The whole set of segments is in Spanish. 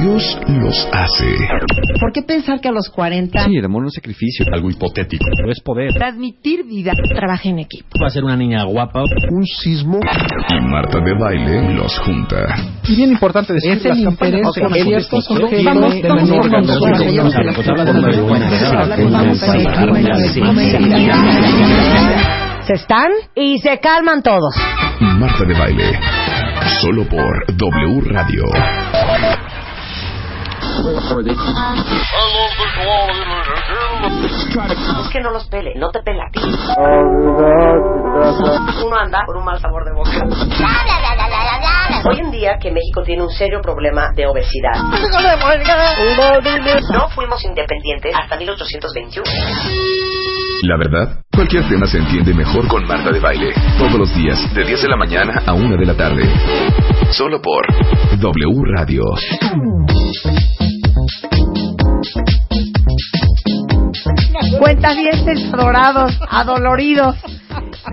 Dios los hace. ¿Por qué pensar que a los 40 Sí, el amor no es sacrificio, algo hipotético, pero es poder. transmitir vida trabaja en equipo? Va a ser una niña guapa. Un sismo y Marta de baile los junta. Y bien importante decir Es el interés Se están y se calman todos. Marta de baile. Solo por W Radio. Es que no los pele, no te pela. Uno anda con un mal sabor de boca. Hoy en día que México tiene un serio problema de obesidad. No fuimos independientes hasta 1821. La verdad, cualquier tema se entiende mejor con Marta de baile. Todos los días, de 10 de la mañana a 1 de la tarde. Solo por W Radio. Cuentavientes adorados, adoloridos.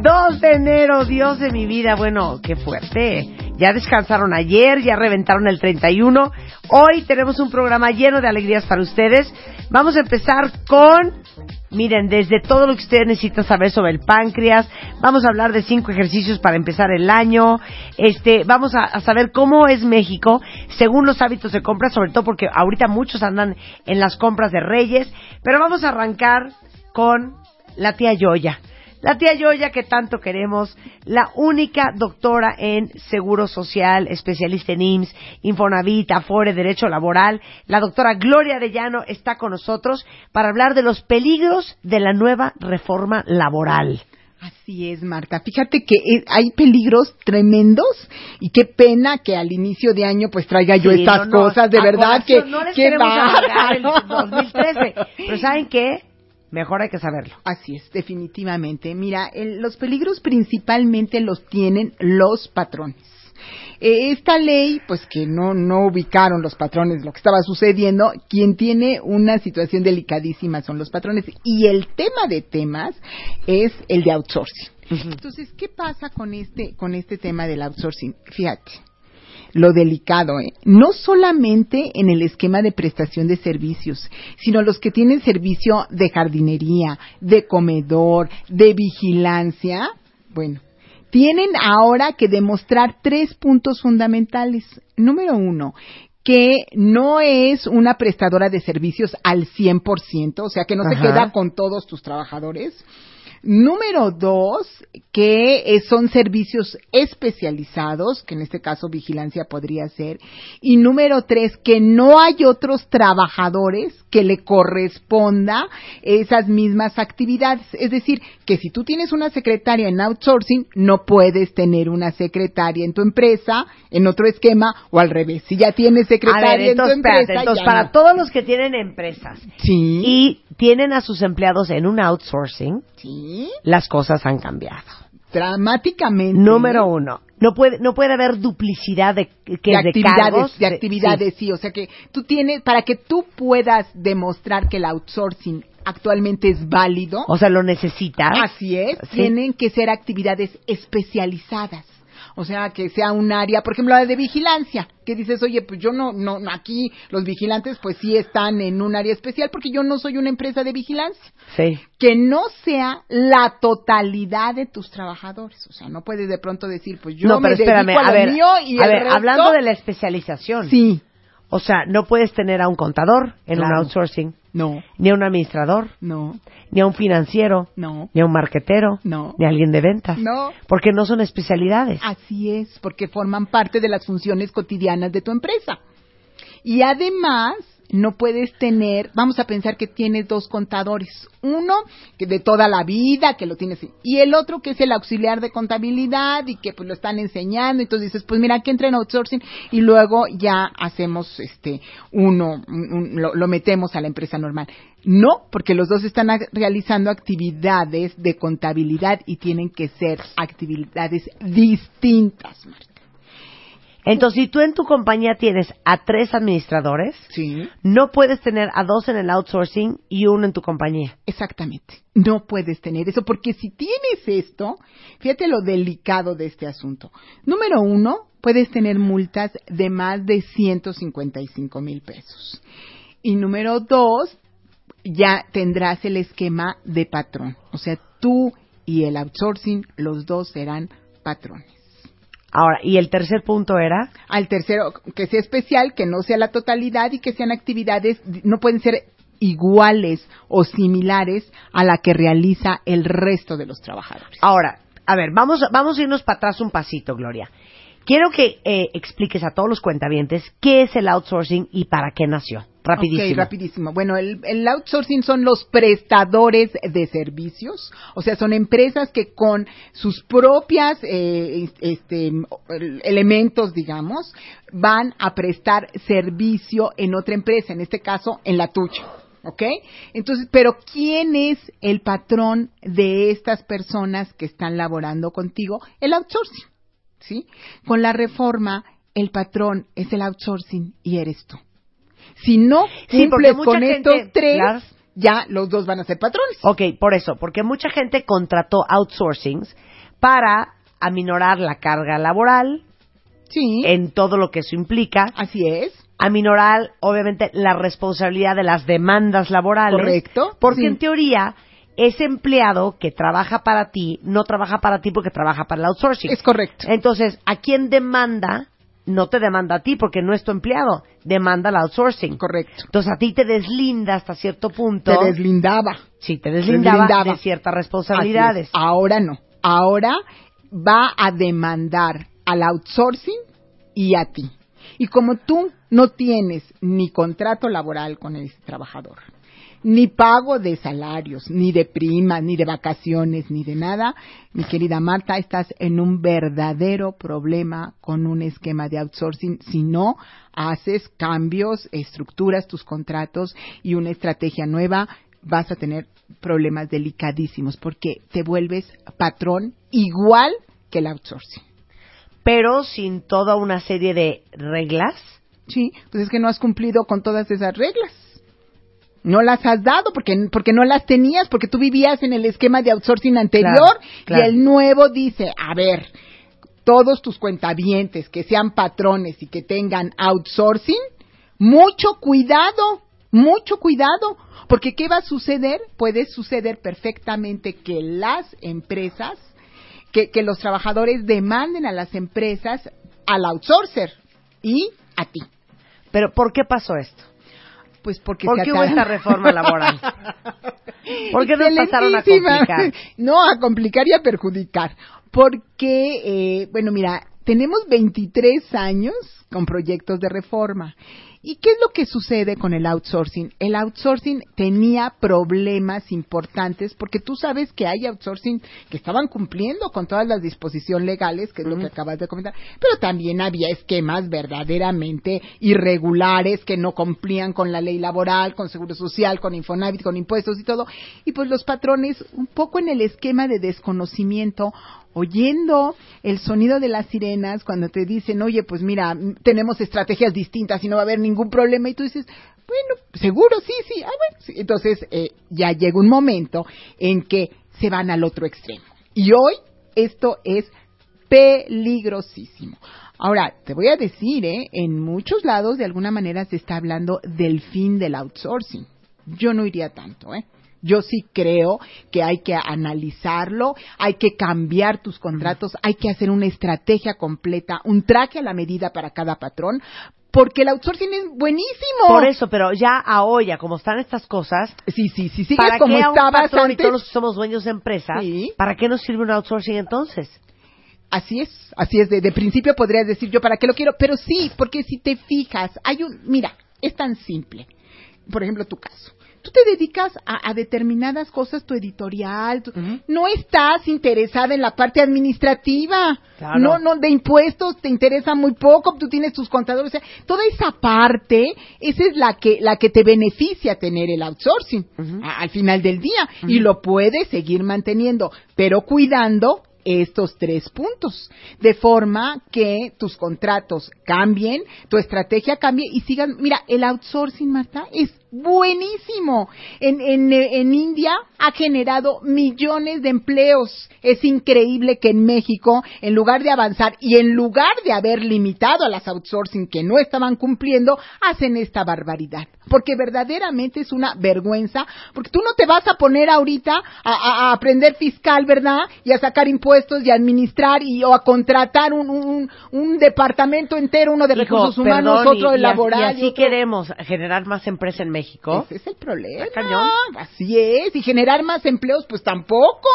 2 de enero, Dios de mi vida. Bueno, qué fuerte. Ya descansaron ayer, ya reventaron el 31. Hoy tenemos un programa lleno de alegrías para ustedes. Vamos a empezar con, miren, desde todo lo que ustedes necesitan saber sobre el páncreas. Vamos a hablar de cinco ejercicios para empezar el año. Este, vamos a, a saber cómo es México según los hábitos de compra, sobre todo porque ahorita muchos andan en las compras de Reyes. Pero vamos a arrancar con la tía Yoya. La tía Yoya que tanto queremos, la única doctora en Seguro Social, especialista en IMSS, Infonavit, Afore, Derecho Laboral, la doctora Gloria Arellano está con nosotros para hablar de los peligros de la nueva reforma laboral. Así es, Marta. Fíjate que eh, hay peligros tremendos y qué pena que al inicio de año pues traiga yo Sí, estas no, cosas. De a verdad que no les qué queremos alargar el bárbaro. 2013. Pero ¿saben qué? Mejor hay que saberlo. Así es, definitivamente. Mira, el- los peligros principalmente los tienen los patrones. Eh, esta ley, pues que no, no ubicaron los patrones lo que estaba sucediendo, quien tiene una situación delicadísima son los patrones. Y el tema de temas es el de outsourcing. Entonces, ¿qué pasa con este, con este tema del outsourcing? Fíjate, lo delicado, ¿eh? No solamente en el esquema de prestación de servicios, sino los que tienen servicio de jardinería, de comedor, de vigilancia, bueno, tienen ahora que demostrar tres puntos fundamentales. Número uno, que no es una prestadora de servicios al 100%, o sea, que no se queda con todos tus trabajadores. Número dos, que eh, son servicios especializados, que en este caso vigilancia podría ser. Y número tres, que no hay otros trabajadores que le corresponda esas mismas actividades. Es decir, que si tú tienes una secretaria en outsourcing, no puedes tener una secretaria en tu empresa, en otro esquema, o al revés. Si ya tienes secretaria ver, en tu empresa, espérate, entonces ya para no. todos los que tienen empresas Sí. y tienen a sus empleados en un outsourcing, Sí. Las cosas han cambiado. Dramáticamente. Número uno, no puede, no puede haber duplicidad de, que de es de actividades, cargos, de actividades, sí. O sea que tú tienes, para que tú puedas demostrar que el outsourcing actualmente es válido. O sea, lo necesitas. así es, Sí. tienen que ser actividades especializadas. O sea, que sea un área, por ejemplo, la de vigilancia, que dices, oye, pues yo no, no, no, aquí los vigilantes pues sí están en un área especial porque yo no soy una empresa de vigilancia. Sí. Que no sea la totalidad de tus trabajadores. O sea, no puedes de pronto decir, pues yo no, me pero espérame, dedico a, a ver, mío y a el ver, resto- hablando de la especialización. Sí, O sea, no puedes tener a un contador en Claro. un outsourcing, no, ni a un administrador, no, ni a un financiero, no, ni a un marquetero, No. ni a alguien de ventas. no. Porque no son especialidades. Así es, porque forman parte de las funciones cotidianas de tu empresa. Y además, no puedes tener, vamos a pensar que tienes dos contadores. Uno que de toda la vida, que lo tienes, y el otro que es el auxiliar de contabilidad y que pues lo están enseñando. Entonces dices, pues mira, que entra en outsourcing y luego ya hacemos este uno, un- un- lo, lo metemos a la empresa normal. No, porque los dos están realizando actividades de contabilidad y tienen que ser actividades distintas, Marta. Entonces, si tú en tu compañía tienes a tres administradores, Sí. no puedes tener a dos en el outsourcing y uno en tu compañía. Exactamente. No puedes tener eso porque si tienes esto, fíjate lo delicado de este asunto. Número uno, puedes tener multas de más de 155 mil pesos. Y número dos, ya tendrás el esquema de patrón. O sea, tú y el outsourcing, los dos serán patrones. Ahora, ¿y el tercer punto era? Al tercero, que sea especial, que no sea la totalidad y que sean actividades, no pueden ser iguales o similares a la que realiza el resto de los trabajadores. Ahora, a ver, vamos, vamos a irnos para atrás un pasito, Gloria. Quiero que eh, expliques a todos los cuentavientes qué es el outsourcing y para qué nació. Rapidísimo. Ok, rapidísimo. Bueno, el, outsourcing son los prestadores de servicios, o sea, son empresas que con sus propias eh, este, elementos, digamos, van a prestar servicio en otra empresa, en este caso, en la tuya. ¿Ok? Entonces, pero ¿quién es el patrón de estas personas que están laborando contigo? El outsourcing. ¿Sí? Con la reforma, el patrón es el outsourcing y eres tú. Si no cumples con estos tres, ya los dos van a ser patrones. Ok, por eso, porque mucha gente contrató outsourcings para aminorar la carga laboral. Sí. En todo lo que eso implica. Así es. Aminorar, obviamente, la responsabilidad de las demandas laborales. Correcto. Porque en teoría, ese empleado que trabaja para ti no trabaja para ti porque trabaja para el outsourcing. Es correcto. Entonces, ¿a quién demanda? No te demanda a ti porque no es tu empleado, demanda al outsourcing. Correcto. Entonces a ti te deslinda hasta cierto punto. Te deslindaba. Sí, te deslindaba, de ciertas responsabilidades. Ahora no. Ahora va a demandar al outsourcing y a ti. Y como tú no tienes ni contrato laboral con ese trabajador, ni pago de salarios, ni de primas, ni de vacaciones, ni de nada, mi querida Marta, estás en un verdadero problema con un esquema de outsourcing si no haces cambios, estructuras tus contratos y una estrategia nueva, vas a tener problemas delicadísimos porque te vuelves patrón igual que el outsourcing. Pero sin toda una serie de reglas. Sí, pues es que no has cumplido con todas esas reglas no las has dado porque, porque no las tenías, porque tú vivías en el esquema de outsourcing anterior y el nuevo dice, a ver, todos tus cuentavientes que sean patrones y que tengan outsourcing, mucho cuidado, mucho cuidado, porque ¿qué va a suceder? Puede suceder perfectamente que las empresas, que, que los trabajadores demanden a las empresas al outsourcer y a ti. Pero ¿por qué pasó esto? Pues porque ¿Por se qué hubo esta reforma laboral? ¿Por qué nos pasaron a complicar? No, a complicar y a perjudicar. Porque, eh, bueno, mira, tenemos 23 años con proyectos de reforma ¿Y qué es lo que sucede con el outsourcing? El outsourcing tenía problemas importantes porque tú sabes que hay outsourcing que estaban cumpliendo con todas las disposiciones legales, que es lo que acabas de comentar, pero también había esquemas verdaderamente irregulares que no cumplían con la ley laboral, con seguro social, con Infonavit, con impuestos y todo. Y pues los patrones, un poco en el esquema de desconocimiento, oyendo el sonido de las sirenas cuando te dicen, oye, pues mira, tenemos estrategias distintas y no va a haber ningún problema, y tú dices, bueno, seguro, sí, sí, ah, bueno. Entonces eh, ya llega un momento en que se van al otro extremo. Y hoy esto es peligrosísimo. Ahora, te voy a decir, ¿eh? en muchos lados de alguna manera se está hablando del fin del outsourcing. Yo no iría tanto, ¿eh? Yo sí creo que hay que analizarlo, hay que cambiar tus contratos, hay que hacer una estrategia completa, un traje a la medida para cada patrón, porque el outsourcing es buenísimo. Por eso, pero ya a hoy, como están estas cosas, sí, sí, sí, sí, ¿para como qué estabas un antes? y todos somos dueños de empresas? ¿Para qué nos sirve un outsourcing entonces? Así es, así es. De, de principio podrías decir yo para qué lo quiero, pero sí, porque si te fijas, hay un, mira, es tan simple. Por ejemplo, tu caso tú te dedicas a, determinadas cosas, tu editorial, no estás interesada en la parte administrativa, no, no, de impuestos te interesa muy poco, tú tienes tus contadores, o sea, toda esa parte, esa es la que, la que te beneficia tener el outsourcing al final del día y lo puedes seguir manteniendo, pero cuidando estos tres puntos, de forma que tus contratos cambien, tu estrategia cambie y sigan. Mira, el outsourcing, Marta, es buenísimo. En, en, en India ha generado millones de empleos. Es increíble que en México, en lugar de avanzar y en lugar de haber limitado a las outsourcing que no estaban cumpliendo, hacen esta barbaridad. Porque verdaderamente es una vergüenza, porque tú no te vas a poner ahorita a, a- a aprender fiscal, ¿verdad? Y a sacar impuestos y a administrar y o a contratar un, un, un departamento entero, uno de Hijo, recursos humanos, perdón, otro y- de y laboral. así- Y así otro- queremos generar más empresa en México. Ese es el problema. Cañón. Así es. Y generar más empleos, pues tampoco.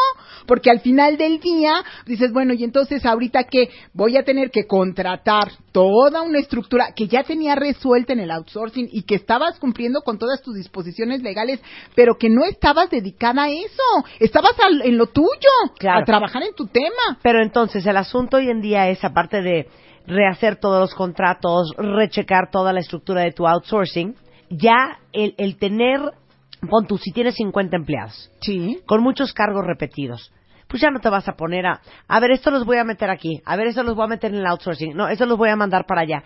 Porque al final del día dices, bueno, y entonces ahorita que voy a tener que contratar toda una estructura que ya tenía resuelta en el outsourcing y que estabas cumpliendo con todas tus disposiciones legales, pero que no estabas dedicada a eso. Estabas al- en lo tuyo. Claro. A trabajar en tu tema. Pero entonces el asunto hoy en día es, aparte de rehacer todos los contratos, rechecar toda la estructura de tu outsourcing, ya el, el tener, pon tú, si tienes 50 empleados, Sí. con muchos cargos repetidos, pues ya no te vas a poner a, a ver, esto los voy a meter aquí, a ver, esto los voy a meter en el outsourcing, no, esto los voy a mandar para allá.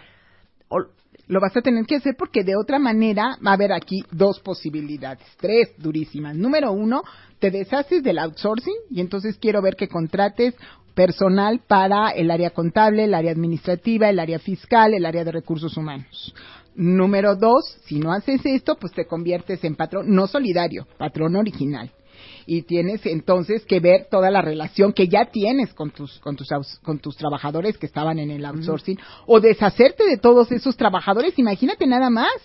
O- Lo vas a tener que hacer porque de otra manera va a haber aquí dos posibilidades, tres durísimas. Número uno, te deshaces del outsourcing y entonces quiero ver que contrates personal para el área contable, el área administrativa, el área fiscal, el área de recursos humanos. Número dos, si no haces esto, pues te conviertes en patrón, no solidario, patrón original. Y tienes entonces que ver toda la relación que ya tienes con tus, con tus, con tus trabajadores que estaban en el outsourcing, o deshacerte de todos esos trabajadores, imagínate nada más.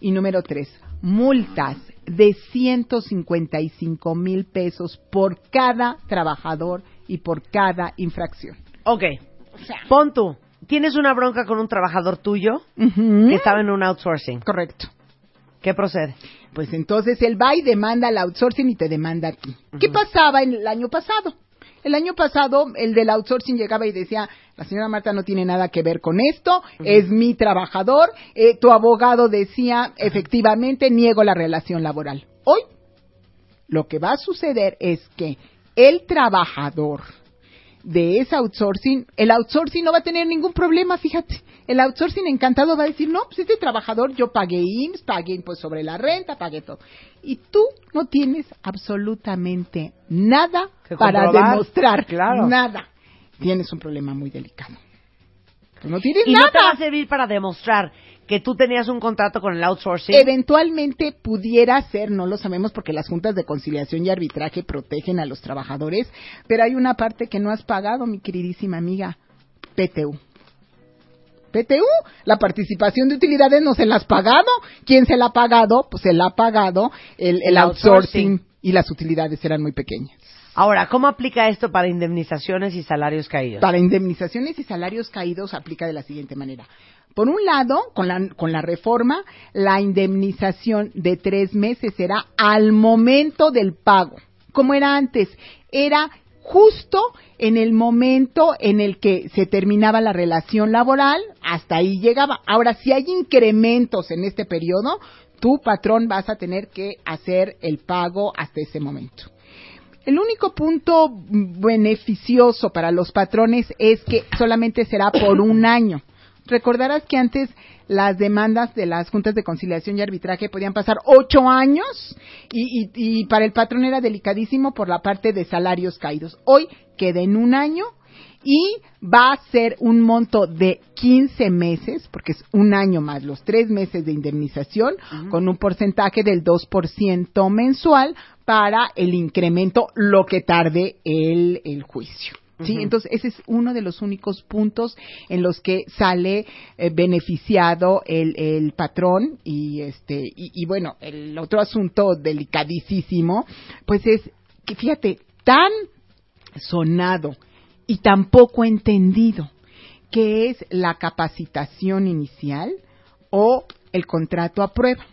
Y número tres, multas de 155 mil pesos por cada trabajador y por cada infracción. ok, pon tú, tienes una bronca con un trabajador tuyo que estaba en un outsourcing, Correcto. ¿qué procede? Pues entonces él va y demanda al outsourcing y te demanda a ti. ¿Qué pasaba en el año pasado? El año pasado el del outsourcing llegaba y decía, la señora Marta no tiene nada que ver con esto, es mi trabajador, eh, tu abogado decía, efectivamente niego la relación laboral. Hoy lo que va a suceder es que el trabajador de ese outsourcing, el outsourcing no va a tener ningún problema, fíjate. El outsourcing encantado va a decir, no, pues este trabajador yo pagué IMSS, pagué pues sobre la renta, pagué todo. Y tú no tienes absolutamente nada para demostrar. Claro. Nada. Tienes un problema muy delicado. Tú no tienes Y nada. no te va a servir para demostrar que tú tenías un contrato con el outsourcing. Eventualmente pudiera ser, no lo sabemos porque las juntas de conciliación y arbitraje protegen a los trabajadores, pero hay una parte que no has pagado, mi queridísima amiga, PTU. PTU, la participación de utilidades no se la has pagado. ¿Quién se la ha pagado? Pues se la ha pagado el, el El outsourcing, outsourcing. y las utilidades eran muy pequeñas. Ahora, ¿cómo aplica esto para indemnizaciones y salarios caídos? Para indemnizaciones y salarios caídos aplica de la siguiente manera. Por un lado, con la, con la reforma, la indemnización de tres meses será al momento del pago, como era antes. Era justo en el momento en el que se terminaba la relación laboral, hasta ahí llegaba. Ahora, si hay incrementos en este periodo, tu patrón vas a tener que hacer el pago hasta ese momento. El único punto beneficioso para los patrones es que solamente será por un año. Recordarás que antes las demandas de las juntas de conciliación y arbitraje podían pasar ocho años y, y- y para el patrón era delicadísimo por la parte de salarios caídos. Hoy queda en un año y va a ser un monto de 15 meses, porque es un año más los tres meses de indemnización, con un porcentaje del 2% mensual para el incremento, lo que tarde el, el juicio. ¿Sí? Entonces, ese es uno de los únicos puntos en los que sale eh, beneficiado el, el patrón y este y, y bueno, el otro asunto delicadísimo, pues es que fíjate, tan sonado y tan poco entendido que es la capacitación inicial o el contrato a prueba.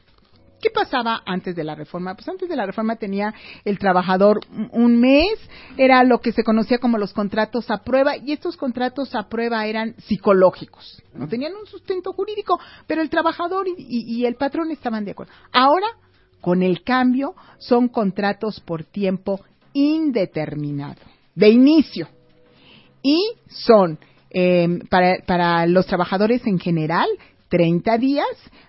¿Qué pasaba antes de la reforma? Pues antes de la reforma tenía el trabajador un- mes, era lo que se conocía como los contratos a prueba, y estos contratos a prueba eran psicológicos, no tenían un sustento jurídico, pero el trabajador y, y- y el patrón estaban de acuerdo. Ahora, con el cambio, son contratos por tiempo indeterminado, de inicio, y son eh, para, para los trabajadores en general 30 días.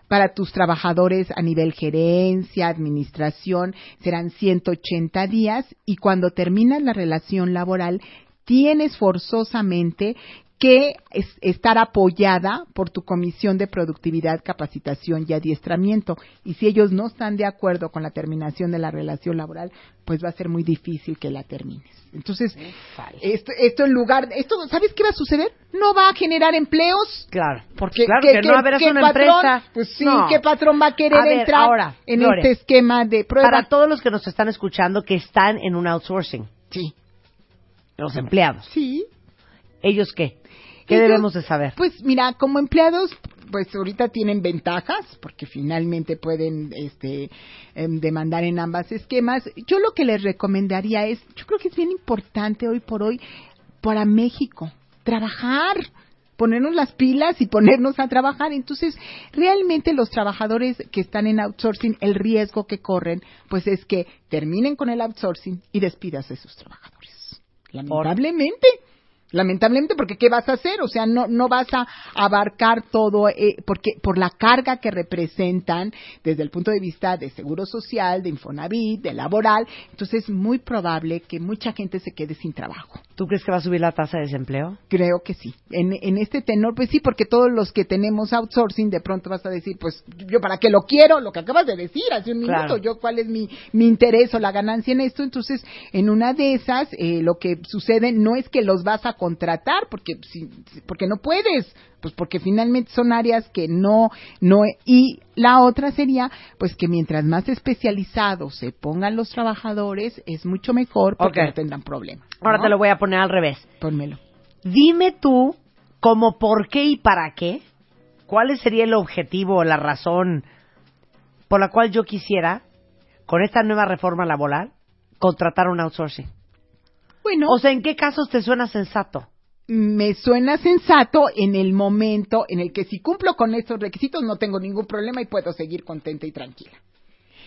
Para tus trabajadores a nivel gerencia, administración, serán 180 días. Y cuando terminas la relación laboral, tienes forzosamente que estar apoyada por tu comisión de productividad, capacitación y adiestramiento. Y si ellos no están de acuerdo con la terminación de la relación laboral, pues va a ser muy difícil que la termines. Entonces, esto, esto en lugar, esto, ¿sabes qué va a suceder? No va a generar empleos. Claro, porque claro que, no, a ver, una empresa. Pues sí, ¿qué patrón va a querer entrar ahora, en este esquema de prueba? Para todos los que nos están escuchando que están en un outsourcing. Sí. Los empleados. Sí. ¿Ellos qué? ¿Qué debemos de saber? Pues mira, como empleados, pues ahorita tienen ventajas porque finalmente pueden este, em, demandar en ambas esquemas. Yo lo que les recomendaría es, yo creo que es bien importante hoy por hoy para México, trabajar ponernos las pilas y ponernos a trabajar. Entonces, realmente los trabajadores que están en outsourcing, el riesgo que corren, pues es que terminen con el outsourcing y despidas a sus trabajadores. Lamentablemente lamentablemente porque qué vas a hacer o sea no no vas a abarcar todo eh, porque por la carga que representan desde el punto de vista de seguro social de Infonavit de laboral entonces es muy probable que mucha gente se quede sin trabajo. Tú crees que va a subir la tasa de desempleo creo que sí. En, en este tenor pues sí porque todos los que tenemos outsourcing de pronto vas a decir pues yo para qué lo quiero lo que acabas de decir hace un minuto yo cuál es mi mi interés o la ganancia en esto entonces en una de esas eh, lo que sucede no es que los vas a contratar porque porque no puedes pues porque finalmente son áreas que no no y la otra sería pues que mientras más especializados se pongan los trabajadores es mucho mejor porque no tendrán problemas ahora te lo voy a poner al revés. Pónmelo. Dime tú como por qué y para qué cuál sería el objetivo o la razón por la cual yo quisiera con esta nueva reforma laboral contratar un outsourcing bueno. O sea, ¿en qué casos te suena sensato? Me suena sensato en el momento en el que si cumplo con estos requisitos no tengo ningún problema y puedo seguir contenta y tranquila.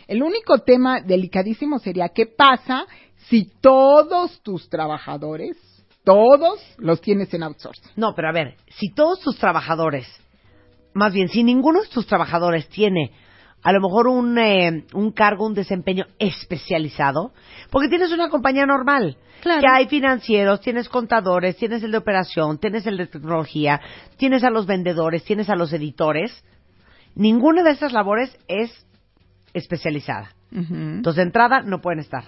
El único tema delicadísimo sería qué pasa si todos tus trabajadores, todos los tienes en outsourcing. No, pero a ver, si todos tus trabajadores, más bien, si ninguno de tus trabajadores tiene a lo mejor un, eh, un cargo, un desempeño especializado, porque tienes una compañía normal. Claro. Que hay financieros, tienes contadores, tienes el de operación, tienes el de tecnología, tienes a los vendedores, tienes a los editores. Ninguna de esas labores es especializada. Entonces, de entrada, no pueden estar.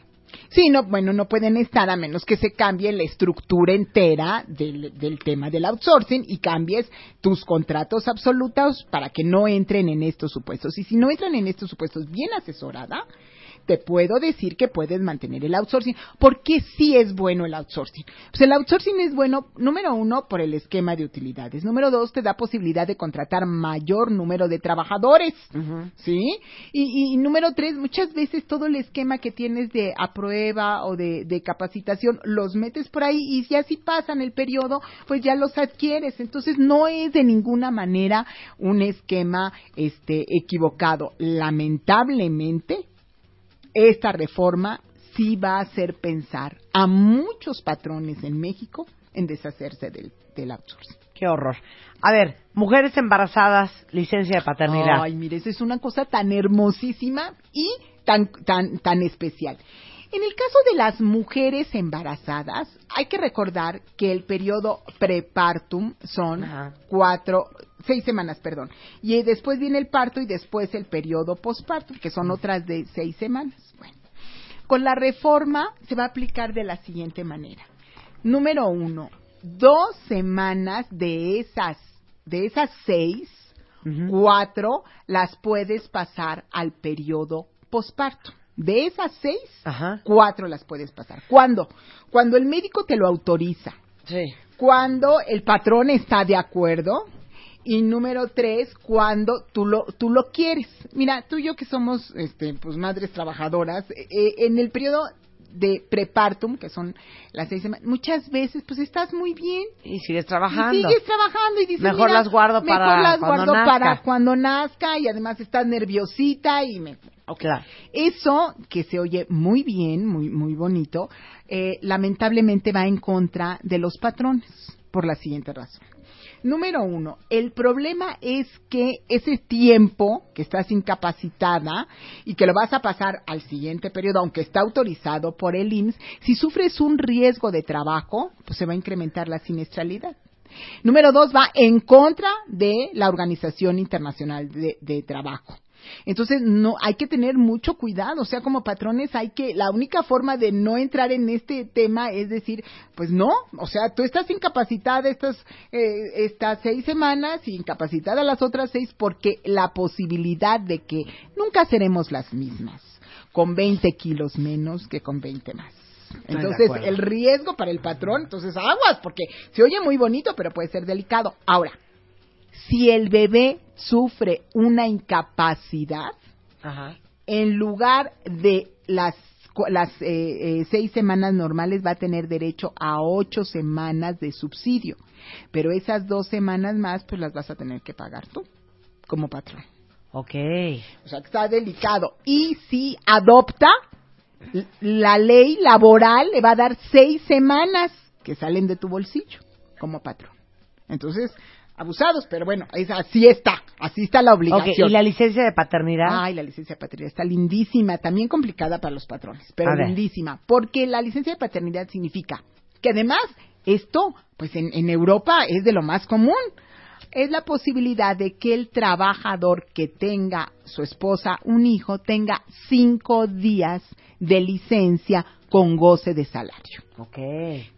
Sí, no, bueno, no pueden estar a menos que se cambie la estructura entera del, del, tema del outsourcing y cambies tus contratos absolutos para que no entren en estos supuestos. Y si no entran en estos supuestos bien asesorada, te puedo decir que puedes mantener el outsourcing. ¿Por qué sí es bueno el outsourcing? Pues el outsourcing es bueno, número uno, por el esquema de utilidades. Número dos, te da posibilidad de contratar mayor número de trabajadores. ¿Sí? Y, número tres, muchas veces todo el esquema que tienes de aprueba o de, de capacitación los metes por ahí y si así pasan el periodo, pues ya los adquieres. Entonces no es de ninguna manera un esquema este equivocado. Lamentablemente, esta reforma sí va a hacer pensar a muchos patrones en México en deshacerse del, del outsourcing. Qué horror. A ver, mujeres embarazadas, licencia de paternidad. Ay, mire, eso es una cosa tan hermosísima y tan, tan, tan especial. En el caso de las mujeres embarazadas, hay que recordar que el periodo prepartum son cuatro, seis semanas, perdón. Y después viene el parto y después el periodo postpartum, que son otras de seis semanas. Con la reforma se va a aplicar de la siguiente manera. Número uno, dos semanas de esas, de esas seis, cuatro las puedes pasar al periodo postpartum. De esas seis, cuatro las puedes pasar. ¿Cuándo? Cuando el médico te lo autoriza. Sí. Cuando el patrón está de acuerdo. Y número tres, cuando tú lo, tú lo quieres. Mira, tú y yo que somos este, pues, madres trabajadoras, eh, eh, en el periodo de prepartum, que son las seis semanas, muchas veces pues estás muy bien. Y sigues trabajando. Y sigues trabajando y dices, mejor las guardo para mejor las cuando guardo nazca. para cuando nazca y además estás nerviosita y me... Claro. Eso, que se oye muy bien, muy, muy bonito, eh, lamentablemente va en contra de los patrones, por la siguiente razón. Número uno, el problema es que ese tiempo que estás incapacitada y que lo vas a pasar al siguiente periodo, aunque está autorizado por el IMSS, si sufres un riesgo de trabajo, pues se va a incrementar la siniestralidad. Número dos, va en contra de la Organización Internacional de, de Trabajo. Entonces, no, hay que tener mucho cuidado, o sea, como patrones hay que, la única forma de no entrar en este tema es decir, pues no, o sea, tú estás incapacitada estas, eh, estas seis semanas y incapacitada las otras seis porque la posibilidad de que nunca seremos las mismas, con 20 kilos menos que con 20 más. Entonces, el riesgo para el patrón, entonces aguas, porque se oye muy bonito, pero puede ser delicado. Ahora, si el bebé sufre una incapacidad, en lugar de las las eh, eh, seis semanas normales va a tener derecho a ocho semanas de subsidio, pero esas dos semanas más pues las vas a tener que pagar tú como patrón. Ok. O sea que está delicado. Y si adopta, la ley laboral le va a dar seis semanas que salen de tu bolsillo como patrón. Entonces, abusados, pero bueno, es, así está, así está la obligación. ¿Y la licencia de paternidad? Ay, la licencia de paternidad está lindísima, también complicada para los patrones, pero lindísima, porque la licencia de paternidad significa que además esto, pues en, en Europa es de lo más común, es la posibilidad de que el trabajador que tenga su esposa un hijo tenga cinco días de licencia con goce de salario. Ok.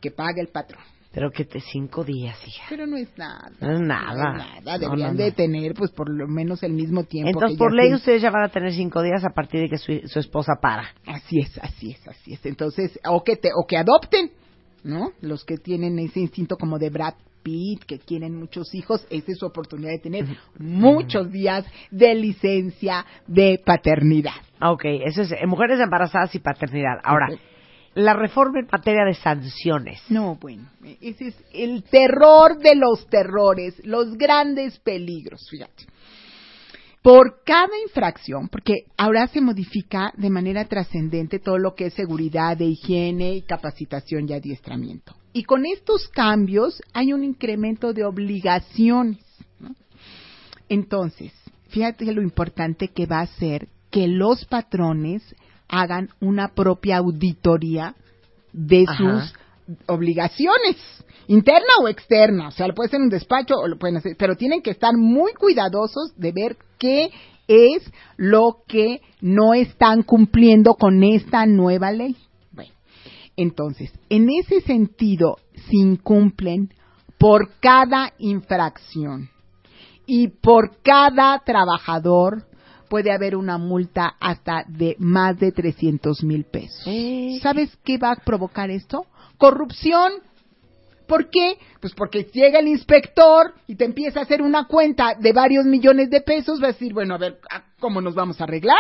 Que pague el patrón. Pero que te cinco días, hija. Pero no es nada. No es nada. nada. Deberían de tener, pues, por lo menos el mismo tiempo. Entonces, por ley, ustedes ya van a tener cinco días a partir de que su, esposa para. Así es, así es, así es. Entonces, o que, te, o que adopten, ¿no? Los que tienen ese instinto como de Brad Pitt, que quieren muchos hijos, esa es su oportunidad de tener muchos días de licencia de paternidad. Ok, eso es eh, mujeres embarazadas y paternidad. Ahora la reforma en materia de sanciones. No, bueno, ese es el terror de los terrores, los grandes peligros, fíjate. Por cada infracción, porque ahora se modifica de manera trascendente todo lo que es seguridad de higiene y capacitación y adiestramiento. Y con estos cambios hay un incremento de obligaciones. Entonces, fíjate lo importante que va a ser que los patrones hagan una propia auditoría de sus obligaciones, interna o externa, o sea, lo puede ser en un despacho o lo pueden hacer, pero tienen que estar muy cuidadosos de ver qué es lo que no están cumpliendo con esta nueva ley. Bueno, entonces, en ese sentido, si incumplen por cada infracción y por cada trabajador puede haber una multa hasta de más de 300 mil pesos. ¿Sabes qué va a provocar esto? Corrupción. ¿Por qué? Pues porque llega el inspector y te empieza a hacer una cuenta de varios millones de pesos, va a decir, bueno, a ver, ¿cómo nos vamos a arreglar?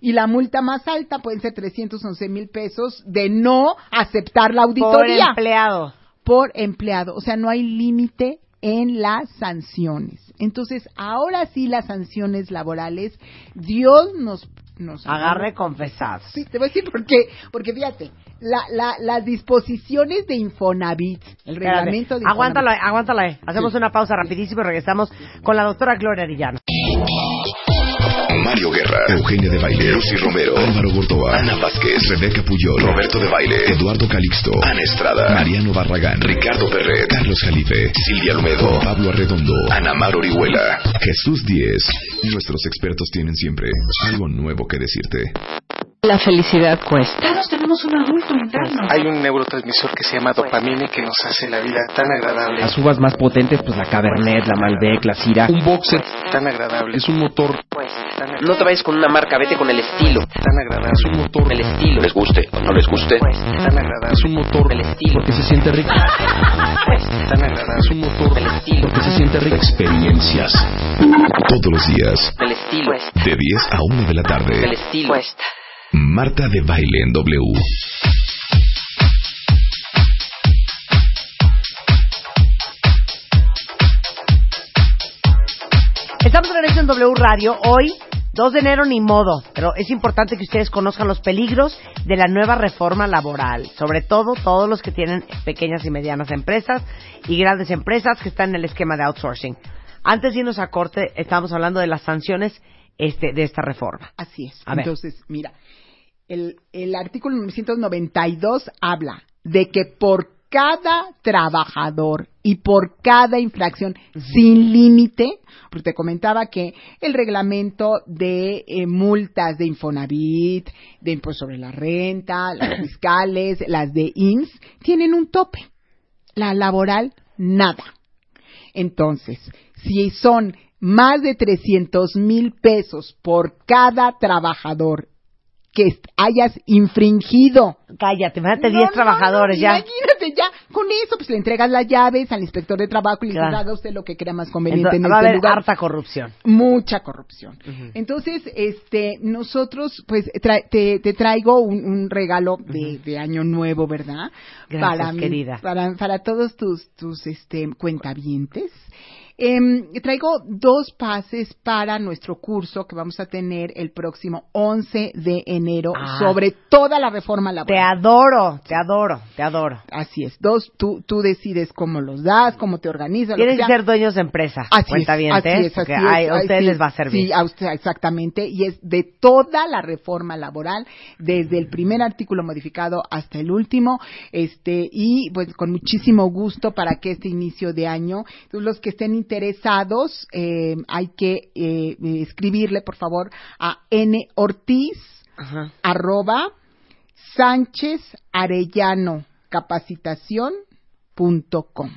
Y la multa más alta puede ser 311 mil pesos de no aceptar la auditoría. Por empleado. Por empleado. O sea, no hay límite en las sanciones. Entonces, ahora sí las sanciones laborales, Dios nos nos agarre confesados. Sí, te voy a decir por qué. Porque fíjate, la, la, las disposiciones de Infonavit, el reglamento de Infonavit. Aguántalo, aguántalo. Hacemos una pausa rapidísimo y regresamos con la doctora Gloria Arillano. Mario Guerra, Eugenia de Baile, Lucy Romero, Álvaro Gordoa, Ana Vázquez, Rebeca Puyol, Roberto de Baile, Eduardo Calixto, Ana Estrada, Mariano Barragán, Ricardo Perret, Carlos Jalife, Silvia Lumedo, Pablo Arredondo, Ana Mar Orihuela, Jesús Díez. Nuestros expertos tienen siempre algo nuevo que decirte. La felicidad cuesta. Todos tenemos un adulto interno. Hay un neurotransmisor que se llama dopamina que nos hace la vida tan agradable. Las uvas más potentes, pues la Cabernet, la Malbec, la Syrah. Un boxer tan agradable. Es un motor. Pues, no te vayas con una marca, vete con el estilo. Tan agradable. Es un motor. El estilo. Les guste o no les guste. Pues, tan agradable. Es un motor. El estilo. Porque se siente rico. Pues, tan agradable. Es un motor. El estilo. Porque se siente rico. Experiencias. Todos los días. El estilo. De 10 a 1 de la tarde. El estilo. Cuesta. Marta de Baile en W. Estamos de regreso en W Radio. Hoy 2 de enero ni modo, pero es importante que ustedes conozcan los peligros de la nueva reforma laboral, sobre todo todos los que tienen pequeñas y medianas empresas y grandes empresas que están en el esquema de outsourcing. Antes de irnos a corte, estábamos hablando de las sanciones este, de esta reforma. Así es. A ver. Entonces, mira, el, el artículo 992 habla de que por cada trabajador y por cada infracción sin límite, porque te comentaba que el reglamento de eh, multas de Infonavit, de impuesto sobre la renta, las fiscales, las de IMSS, tienen un tope. La laboral, nada. Entonces, si son más de 300 mil pesos por cada trabajador que hayas infringido. Cállate, No, 10 no, trabajadores no, ya. Imagínate ya, con eso pues le entregas las llaves al inspector de trabajo y le haga usted lo que crea más conveniente Entonces, en va a este haber lugar. harta corrupción. Mucha corrupción. Entonces, este, nosotros, pues, tra- te, te traigo un, un regalo de, de año nuevo, ¿verdad? Gracias, para querida. para, para todos tus, tus, este, cuentavientes. Em, traigo dos pases para nuestro curso que vamos a tener el próximo 11 de enero Ah. sobre toda la reforma Te laboral. adoro, te adoro, te adoro. Así es. Dos, tú, tú decides cómo los das, cómo te organizas. que sea. ser dueños de empresa. Así es, cuentavientes, así es, porque así es, ay, a ustedes sí, les va a servir. Sí, a usted, exactamente. Y es de toda la reforma laboral, desde el primer artículo modificado hasta el último, este, y pues con muchísimo gusto para que este inicio de año, los que estén interesados, eh, hay que eh, escribirle, por favor, a N Ortiz, Ajá. arroba Sánchez Arellano Capacitación punto com.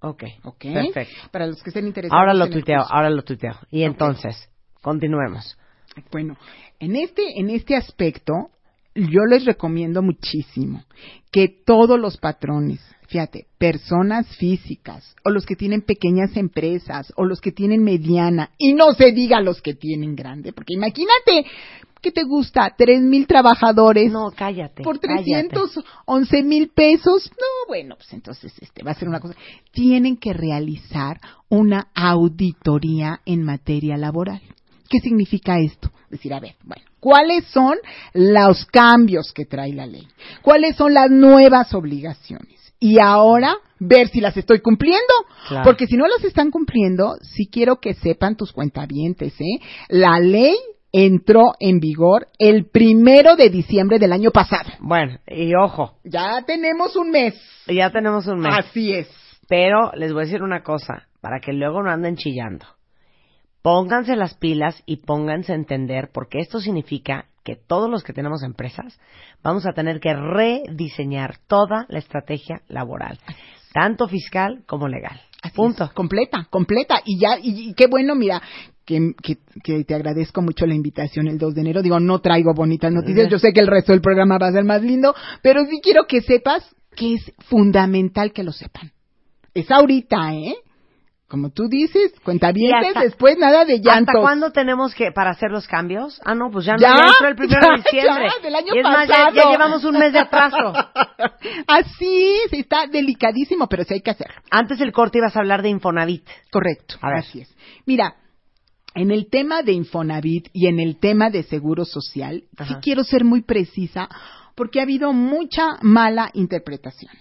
Ok, ¿Ok? perfecto. Para los que estén interesados. Ahora lo tuiteo, ahora lo tuiteo. Y entonces, continuemos. Bueno, en este, en este aspecto, yo les recomiendo muchísimo que todos los patrones, fíjate, personas físicas, o los que tienen pequeñas empresas, o los que tienen mediana, y no se diga los que tienen grande, porque imagínate, ¿qué te gusta? Tres mil trabajadores. No, cállate. por cállate. 311 mil pesos. No, bueno, pues entonces este va a ser una cosa. Tienen que realizar una auditoría en materia laboral. ¿Qué significa esto? Decir, a ver, bueno, ¿cuáles son los cambios que trae la ley? ¿Cuáles son las nuevas obligaciones? Y ahora ver si las estoy cumpliendo. Claro. Porque si no las están cumpliendo, sí quiero que sepan tus cuentavientes, ¿eh? La ley entró en vigor el primero de diciembre del año pasado. Bueno, y ojo, Ya tenemos un mes. ya tenemos un mes. Así es. Pero les voy a decir una cosa, para que luego no anden chillando. Pónganse las pilas y pónganse a entender, porque esto significa que todos los que tenemos empresas vamos a tener que rediseñar toda la estrategia laboral, tanto fiscal como legal. Así Punto. es, completa, completa. Y ya, y, y qué bueno, mira, que, que, que te agradezco mucho la invitación el 2 de enero. Digo, no traigo bonitas noticias. Yo sé que el resto del programa va a ser más lindo, pero sí quiero que sepas que es fundamental que lo sepan. Es ahorita, ¿eh? Como tú dices, cuenta bien, después nada de llantos. ¿Hasta cuándo tenemos que para hacer los cambios? Ah, no, pues ya no Ya, entró el primero de diciembre. ya, del año y es más, ya, pasado. ya llevamos un mes de atraso. Así es, está delicadísimo, pero sí hay que hacerlo. Antes del corte ibas a hablar de Infonavit. Correcto, A ver. así es. Mira, en el tema de Infonavit y en el tema de Seguro Social, sí Ajá. quiero ser muy precisa porque ha habido mucha mala interpretación.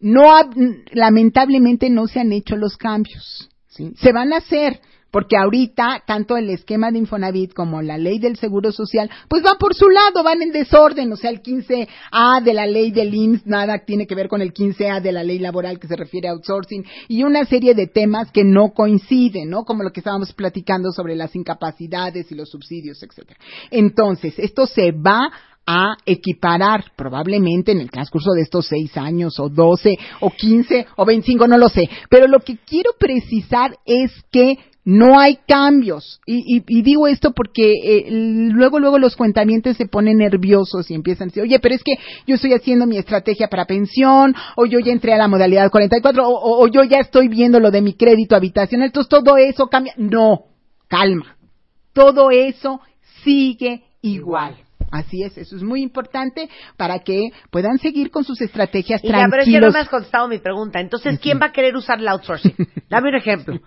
No ha- lamentablemente no se han hecho los cambios. ¿sí? Se van a hacer porque ahorita tanto el esquema de Infonavit como la ley del Seguro Social, pues van por su lado, van en desorden, o sea, el 15A de la ley del IMSS nada tiene que ver con el 15A de la ley laboral que se refiere a outsourcing y una serie de temas que no coinciden, ¿no? Como lo que estábamos platicando sobre las incapacidades y los subsidios, etcétera. Entonces, esto se va a equiparar probablemente en el transcurso de estos seis años o doce o quince o veinticinco, no lo sé. Pero lo que quiero precisar es que no hay cambios. Y, y- y digo esto porque eh, luego, luego los cuentamientos se ponen nerviosos y empiezan a decir, oye, pero es que yo estoy haciendo mi estrategia para pensión, o yo ya entré a la modalidad 44, o, o- o yo ya estoy viendo lo de mi crédito habitacional. Entonces todo eso cambia. No, calma. Todo eso sigue igual. Así es, eso es muy importante para que puedan seguir con sus estrategias Y ya, pero es que no tranquilos. me has contestado mi pregunta. Entonces, ¿quién va a querer usar el outsourcing? Dame un ejemplo.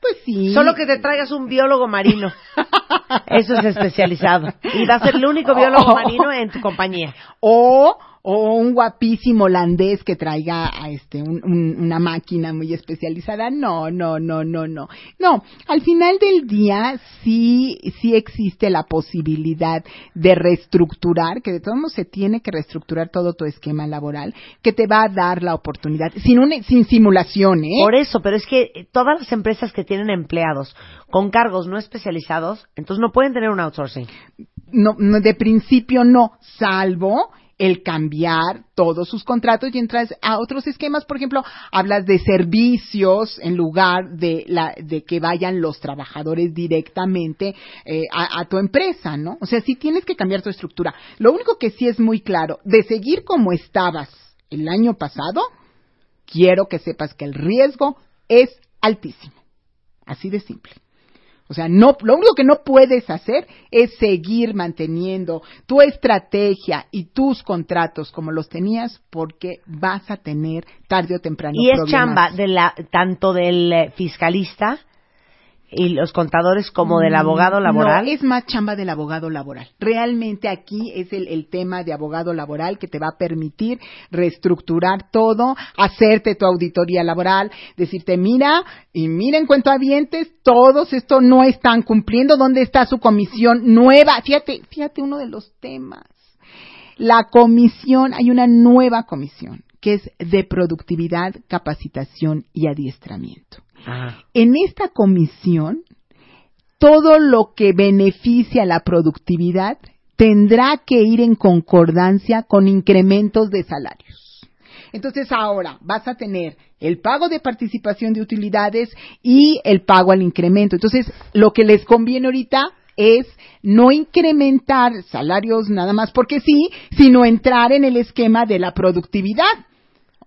Pues sí. Solo que te traigas un biólogo marino. Eso es especializado. Y va a ser el único biólogo marino en tu compañía. o o un guapísimo holandés que traiga a este un- un- una máquina muy especializada no no no no no no al final del día sí sí existe la posibilidad de reestructurar que de todos modos se tiene que reestructurar todo tu esquema laboral que te va a dar la oportunidad sin un, sin simulación ¿eh? Por eso, pero es que todas las empresas que tienen empleados con cargos no especializados, entonces no pueden tener un outsourcing. no, no, de principio no, salvo el cambiar todos sus contratos y entras a otros esquemas, por ejemplo, hablas de servicios en lugar de la de que vayan los trabajadores directamente eh, a, a tu empresa, ¿no? O sea, sí tienes que cambiar tu estructura. Lo único que sí es muy claro, de seguir como estabas el año pasado, quiero que sepas que el riesgo es altísimo. Así de simple. O sea, no, lo único que no puedes hacer es seguir manteniendo tu estrategia y tus contratos como los tenías porque vas a tener tarde o temprano Y es problemas. chamba de la, tanto del eh, fiscalista y los contadores como del abogado laboral. Mm, No, es más chamba del abogado laboral. Realmente aquí es el, el tema de abogado laboral que te va a permitir reestructurar todo, hacerte tu auditoría laboral, decirte, mira, y miren cuento avientes, todos esto no están cumpliendo, ¿dónde está su comisión nueva? Fíjate, fíjate uno de los temas. La comisión, hay una nueva comisión que es de productividad, capacitación y adiestramiento. En esta comisión, todo lo que beneficia la productividad tendrá que ir en concordancia con incrementos de salarios. Entonces ahora vas a tener el pago de participación de utilidades y el pago al incremento. Entonces, lo que les conviene ahorita es no incrementar salarios nada más porque sí, sino entrar en el esquema de la productividad.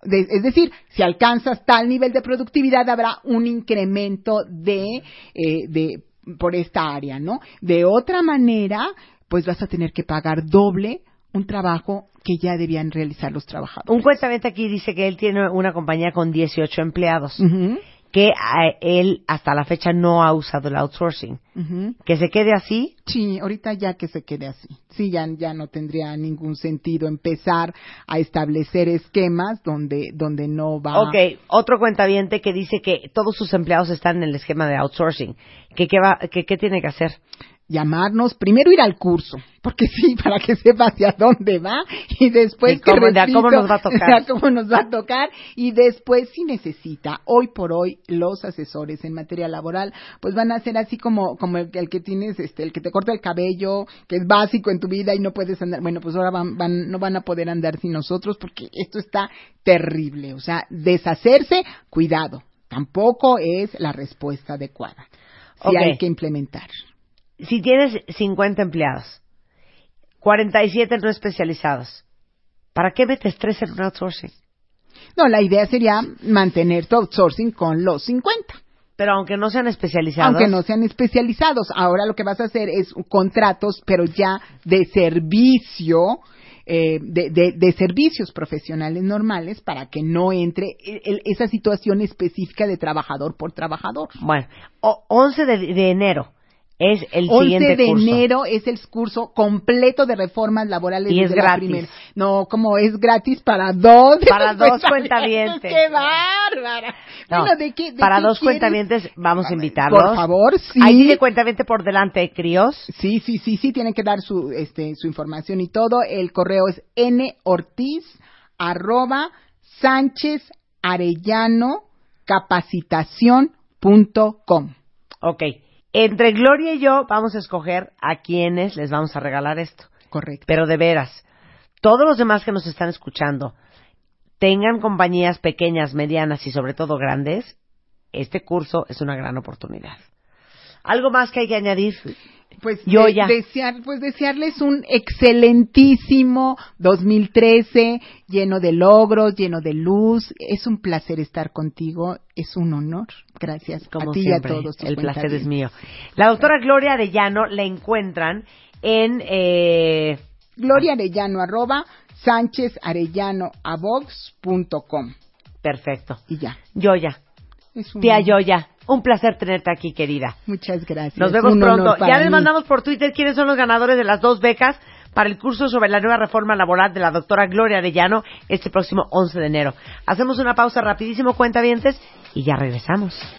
De- es decir, si alcanzas tal nivel de productividad, habrá un incremento de, eh, de, por esta área, ¿no? De otra manera, pues vas a tener que pagar doble un trabajo que ya debían realizar los trabajadores. Un cuentamente aquí dice que él tiene una compañía con 18 empleados, Ujú, que a él hasta la fecha no ha usado el outsourcing. ujú. Que se quede así, Sí, ahorita ya que se quede así. Sí, ya, ya no tendría ningún sentido empezar a establecer esquemas donde, donde no va. Ok, otro cuentaviente que dice que todos sus empleados están en el esquema de outsourcing. ¿Qué, qué, va, qué, qué tiene que hacer? Llamarnos, primero ir al curso, porque sí, para que sepa hacia dónde va, y después Y cómo- que a cómo repito, nos va a tocar. cómo nos va a tocar, y después si necesita, hoy por hoy, los asesores en materia laboral, pues van a ser así como, como el, el que tienes, este, el que te corta el cabello, que es básico en tu vida y no puedes andar, bueno, pues ahora van, van, no van a poder andar sin nosotros porque esto está terrible, o sea, deshacerse, cuidado, tampoco es la respuesta adecuada. Ok. hay que implementar. Si tienes 50 empleados, 47 no especializados, ¿para qué metes tres en un outsourcing? No, la idea sería mantener tu outsourcing con los 50, Pero aunque no sean especializados. aunque no sean especializados. Ahora lo que vas a hacer es contratos, pero ya de servicio, eh, de, de- de servicios profesionales normales para que no entre el- esa situación específica de trabajador por trabajador. Bueno, o- 11 de, de enero es el 11 siguiente de curso. enero es el curso completo de reformas laborales. Y es gratis. No, como es gratis para dos. Para dos cuentavientes. ¡Qué bárbara! No, Bueno, ¿de qué- de para qué dos quieres? cuentavientes vamos a invitarlos. Por favor, sí. Ahí tiene cuentaviente por delante, críos. Sí, sí, sí, sí, tienen que dar su, este, su información y todo. El correo es nortiz arroba sánchez arellano capacitación.com. Ok. Entre Gloria y yo vamos a escoger a quienes les vamos a regalar esto. Correcto. Pero de veras, todos los demás que nos están escuchando, tengan compañías pequeñas, medianas y sobre todo grandes, este curso es una gran oportunidad. ¿Algo más que hay que añadir? Pues Yo de- ya. desear, pues desearles un excelentísimo 2013 lleno de logros, lleno de luz. Es un placer estar contigo, es un honor. Gracias Como a ti siempre, y a todos. el placer es mío. La doctora Gloria Arellano la encuentran en... Eh, Gloria Arellano arroba sánchez arellano perfecto. y ya. Yoya. Es un- Tía Yoya. Un placer tenerte aquí, querida. Muchas gracias. Nos vemos Un pronto. Ya les mí. mandamos por Twitter quiénes son los ganadores de las dos becas para el curso sobre la nueva reforma laboral de la doctora Gloria Arellano este próximo 11 de enero. Hacemos una pausa rapidísimo, cuentavientes, y ya regresamos.